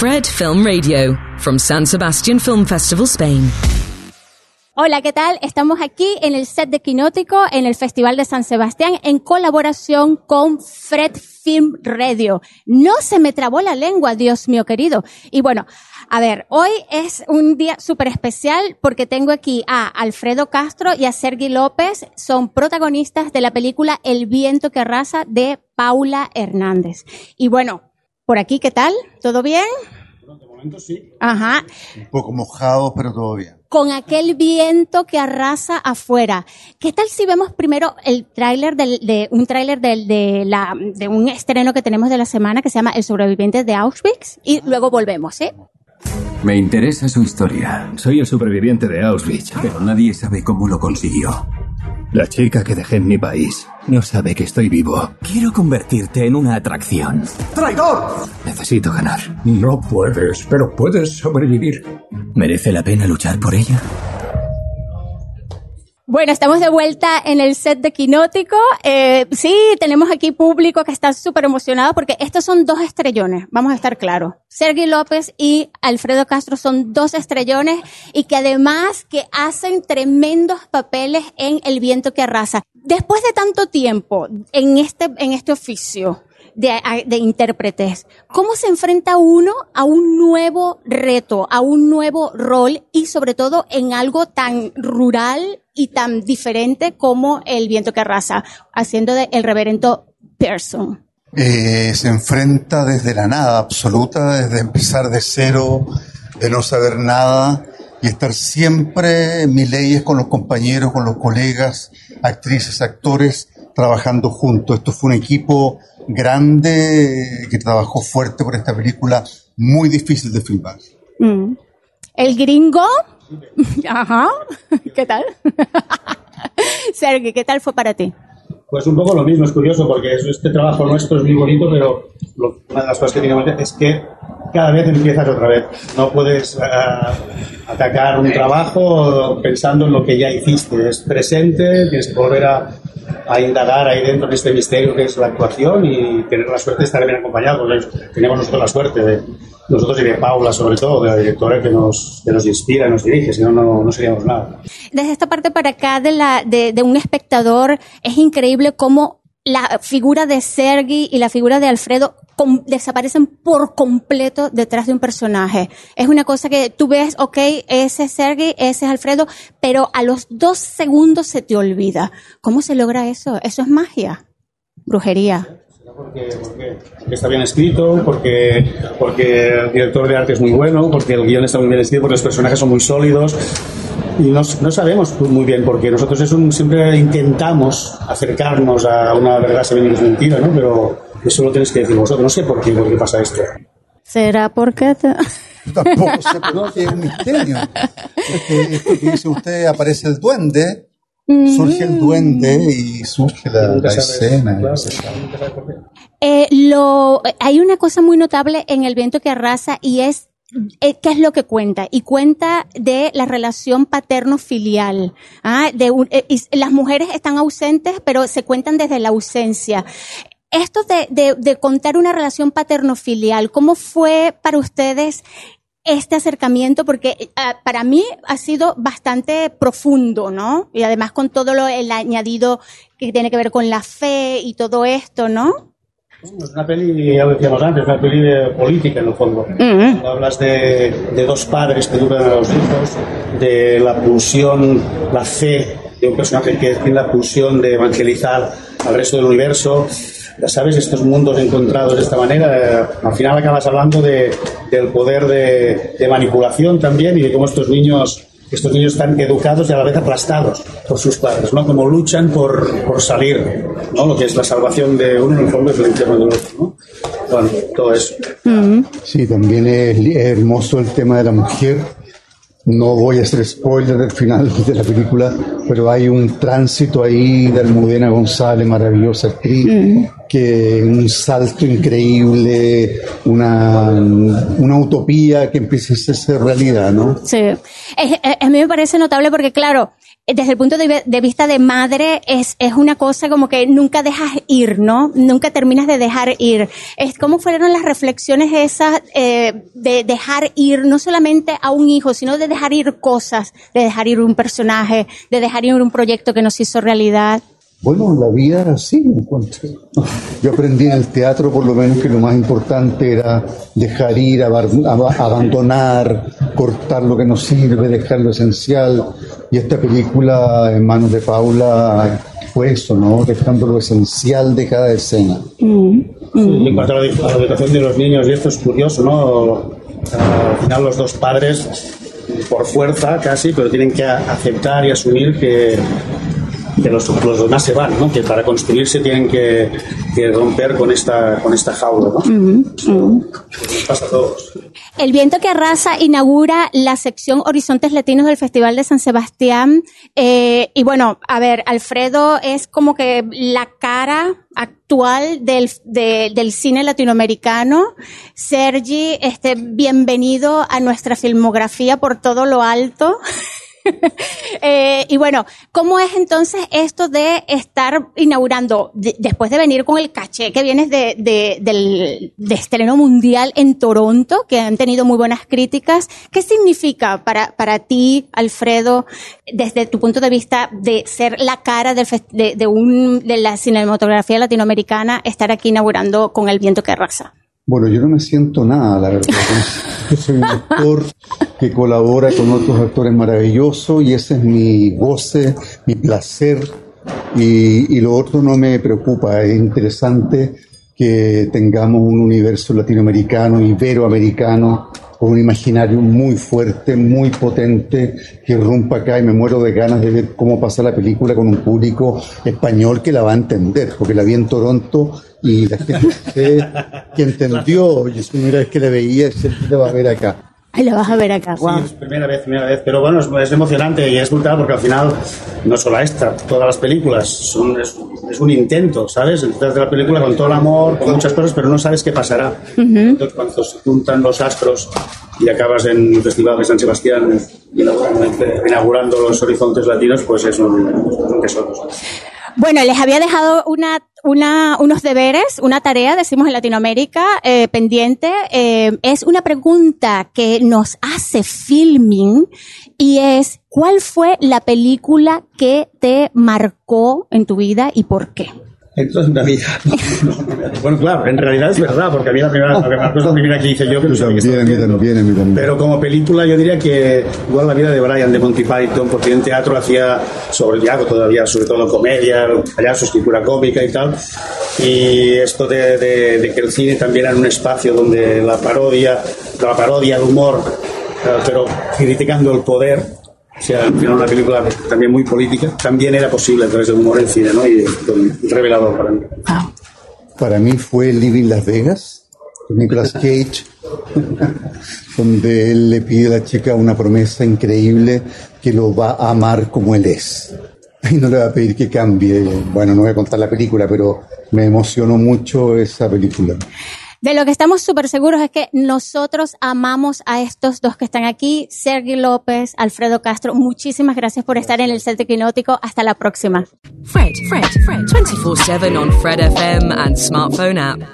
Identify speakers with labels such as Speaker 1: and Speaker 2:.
Speaker 1: Fred Film Radio, from San Sebastian Film Festival, Spain.
Speaker 2: Hola, ¿qué tal? Estamos aquí en el set de Quinótico en el Festival de San Sebastián en colaboración con Fred Film Radio. No se me trabó la lengua, Dios mío querido. Y bueno, a ver, hoy es un día súper especial porque tengo aquí a Alfredo Castro y a Sergi López. Son protagonistas de la película El viento que arrasa de Paula Hernández. Y bueno, por aquí, ¿qué tal? ¿Todo bien?
Speaker 3: De momento sí.
Speaker 2: Ajá.
Speaker 3: Un poco mojado, pero todo bien.
Speaker 2: Con aquel viento que arrasa afuera. ¿Qué tal si vemos primero el tráiler de un tráiler de, la de un estreno que tenemos de la semana que se llama El sobreviviente de Auschwitz y luego volvemos, ¿sí?
Speaker 4: Me interesa su historia. Soy el superviviente de Auschwitz, pero nadie sabe cómo lo consiguió. La chica que dejé en mi país no sabe que estoy vivo.
Speaker 5: Quiero convertirte en una atracción.
Speaker 4: ¡Traidor! Necesito ganar.
Speaker 6: No puedes, pero puedes sobrevivir.
Speaker 5: ¿Merece la pena luchar por ella?
Speaker 2: Bueno, estamos de vuelta en el set de Quinótico. Eh, sí, tenemos aquí público que está súper emocionado porque estos son dos estrellones, vamos a estar claros. Sergi López y Alfredo Castro son dos estrellones y que además que hacen tremendos papeles en El viento que arrasa. Después de tanto tiempo en este, en este oficio, de, de, intérpretes. ¿Cómo se enfrenta uno a un nuevo reto, a un nuevo rol y sobre todo en algo tan rural y tan diferente como El viento que arrasa, haciendo de el reverendo Pearson?
Speaker 3: Eh, se enfrenta desde la nada absoluta, desde empezar de cero, de no saber nada y estar siempre en mis leyes con los compañeros, con los colegas, actrices, actores, trabajando juntos. Esto fue un equipo grande que trabajó fuerte por esta película, muy difícil de filmar.
Speaker 2: Mm. El gringo, ajá, ¿qué tal? Sergi, ¿qué tal fue para ti?
Speaker 7: Pues un poco lo mismo, es curioso porque este trabajo nuestro es muy bonito, pero lo, una de las cosas que tiene que es que cada vez empiezas otra vez. No puedes uh, atacar un trabajo pensando en lo que ya hiciste. Es presente, tienes que volver a, a, indagar ahí dentro de este misterio que es la actuación y tener la suerte de estar bien acompañado. Porque tenemos nosotros la suerte de nosotros y de Paula, sobre todo, de la directora que nos, que nos inspira, nos dirige, si no, no seríamos nada.
Speaker 2: Desde esta parte para acá de, la, de, de un espectador, es increíble cómo la figura de Sergi y la figura de Alfredo com desaparecen por completo detrás de un personaje. Es una cosa que tú ves, ok, ese es Sergi, ese es Alfredo, pero a los dos segundos se te olvida. ¿Cómo se logra eso? Eso es magia, brujería.
Speaker 7: Porque, porque, porque, está bien escrito, porque, porque el director de arte es muy bueno, porque el guion está muy bien escrito, porque los personajes son muy sólidos. Y no, no sabemos muy bien por qué. Nosotros es un, siempre intentamos acercarnos a una verdad que es mentira, ¿no? Pero eso lo tenéis que decir vosotros. No sé por qué, por qué pasa esto.
Speaker 2: ¿Será porque te...
Speaker 3: Tampoco sé, pero es un misterio. Porque esto que dice usted, aparece el duende, surge el duende y surge la, la escena. Claro,
Speaker 2: eh, lo, hay una cosa muy notable en El viento que arrasa y es eh, ¿Qué es lo que cuenta? Y cuenta de la relación paterno-filial. ¿ah? De un, eh, las mujeres están ausentes, pero se cuentan desde la ausencia. Esto de, de, de contar una relación paterno-filial, ¿cómo fue para ustedes este acercamiento? Porque uh, para mí ha sido bastante profundo, ¿no? Y además con todo lo, el añadido que tiene que ver con la fe y todo esto, ¿no?
Speaker 7: Es una peli, ya lo decíamos antes, una peli de política en el fondo. Uh -huh. Cuando hablas de, de, dos padres que educan a los hijos, de la pulsión, la fe de un personaje que tiene la pulsión de evangelizar al resto del universo, ya sabes, estos mundos encontrados de esta manera, eh, al final acabas hablando de, del poder de, de, manipulación también y de cómo estos niños estos niños están educados y a la vez aplastados por sus padres, ¿no? Como luchan por, por salir, ¿no? Lo que es la salvación de uno en el fondo es el infierno del otro, ¿no? Bueno, todo eso.
Speaker 2: Mm.
Speaker 3: Sí, también es, hermoso el tema de la mujer. No voy a hacer spoiler del final de la película, pero hay un tránsito ahí de Almudena González, maravillosa actriz, -huh. Que un salto increíble, una, una utopía que empieza a ser realidad, ¿no?
Speaker 2: Sí, a mí me parece notable porque, claro, desde el punto de, de, vista de madre, es, es una cosa como que nunca dejas ir, ¿no? Nunca terminas de dejar ir. Es como fueron las reflexiones esas eh, de dejar ir no solamente a un hijo, sino de dejar ir cosas, de dejar ir un personaje, de dejar ir un proyecto que nos hizo realidad.
Speaker 3: Bueno, la vida era así, me encuentro. Yo aprendí en el teatro por lo menos que lo más importante era dejar ir, abandonar, cortar lo que no sirve, dejar lo esencial. Y esta película en manos de Paula fue eso, ¿no? Dejando lo esencial de cada escena.
Speaker 7: Mm. en cuanto a la, educación de los niños, y esto es curioso, ¿no? Al final los dos padres, por fuerza casi, pero tienen que aceptar y asumir que que los, los, demás se van, ¿no? que para construirse tienen que, que romper con esta, con esta jaula. ¿no? Pasa a todos.
Speaker 2: El viento que arrasa inaugura la sección Horizontes Latinos del Festival de San Sebastián. Eh, y bueno, a ver, Alfredo es como que la cara actual del, de, del cine latinoamericano. Sergi, este, bienvenido a nuestra filmografía por todo lo alto. eh, y bueno, ¿cómo es entonces esto de estar inaugurando, después de venir con el caché que vienes de, de, del de estreno mundial en Toronto, que han tenido muy buenas críticas? ¿Qué significa para, para ti, Alfredo, desde tu punto de vista de ser la cara de, de, un, de la cinematografía latinoamericana, estar aquí inaugurando con El viento que arrasa?
Speaker 3: Bueno, yo no me siento nada, la verdad. Yo soy un actor que colabora con otros actores maravillosos y ese es mi goce, mi placer y, y lo otro no me preocupa. Es interesante que tengamos un universo latinoamericano, iberoamericano, con un imaginario muy fuerte, muy potente, que rompa acá y me muero de ganas de ver cómo pasa la película con un público español que la va a entender, porque la vi en Toronto y la gente que entendió, y es la primera vez que la veía, se la va a ver acá.
Speaker 2: Ahí la vas a ver acá,
Speaker 7: Sí, es primera vez, primera vez. Pero bueno, es, emocionante y es brutal porque al final, no solo esta, todas las películas son, es, un intento, ¿sabes? Detrás de la película con todo el amor, con muchas cosas, pero no sabes qué pasará. Entonces, cuando se juntan los astros y acabas en el Festival de San Sebastián inaugurando los horizontes latinos, pues es un, un tesoro.
Speaker 2: Bueno, les había dejado una, una, unos deberes, una tarea, decimos en Latinoamérica, eh, pendiente. Eh, es una pregunta que nos hace filming y es, ¿cuál fue la película que te marcó en tu vida y por qué?
Speaker 7: Entonces, la vida. bueno, claro, en realidad es verdad, porque a mí la primera, la primera primera que hice yo, que
Speaker 3: también,
Speaker 7: Pero como película, yo diría que igual la vida de Brian de Monty Python, porque en teatro hacía sobre el todavía, sobre todo comedia, allá su escritura cómica y tal. Y esto de, de, que el cine también era un espacio donde la parodia, la parodia, el humor, pero criticando el poder, o sea, una película también muy política, también era posible a través del humor en cine, ¿no? Y revelador para mí.
Speaker 3: Para mí fue Living Las Vegas, con Nicolas Cage, donde él le pide a la chica una promesa increíble que lo va a amar como él es. Y no le va a pedir que cambie. Bueno, no voy a contar la película, pero me emocionó mucho esa película.
Speaker 2: De lo que estamos súper seguros es que nosotros amamos a estos dos que están aquí, Sergi López, Alfredo Castro. Muchísimas gracias por estar en el set Quinótico. Hasta la próxima.
Speaker 1: Fred, Fred, Fred, 24-7 on Fred FM and smartphone app.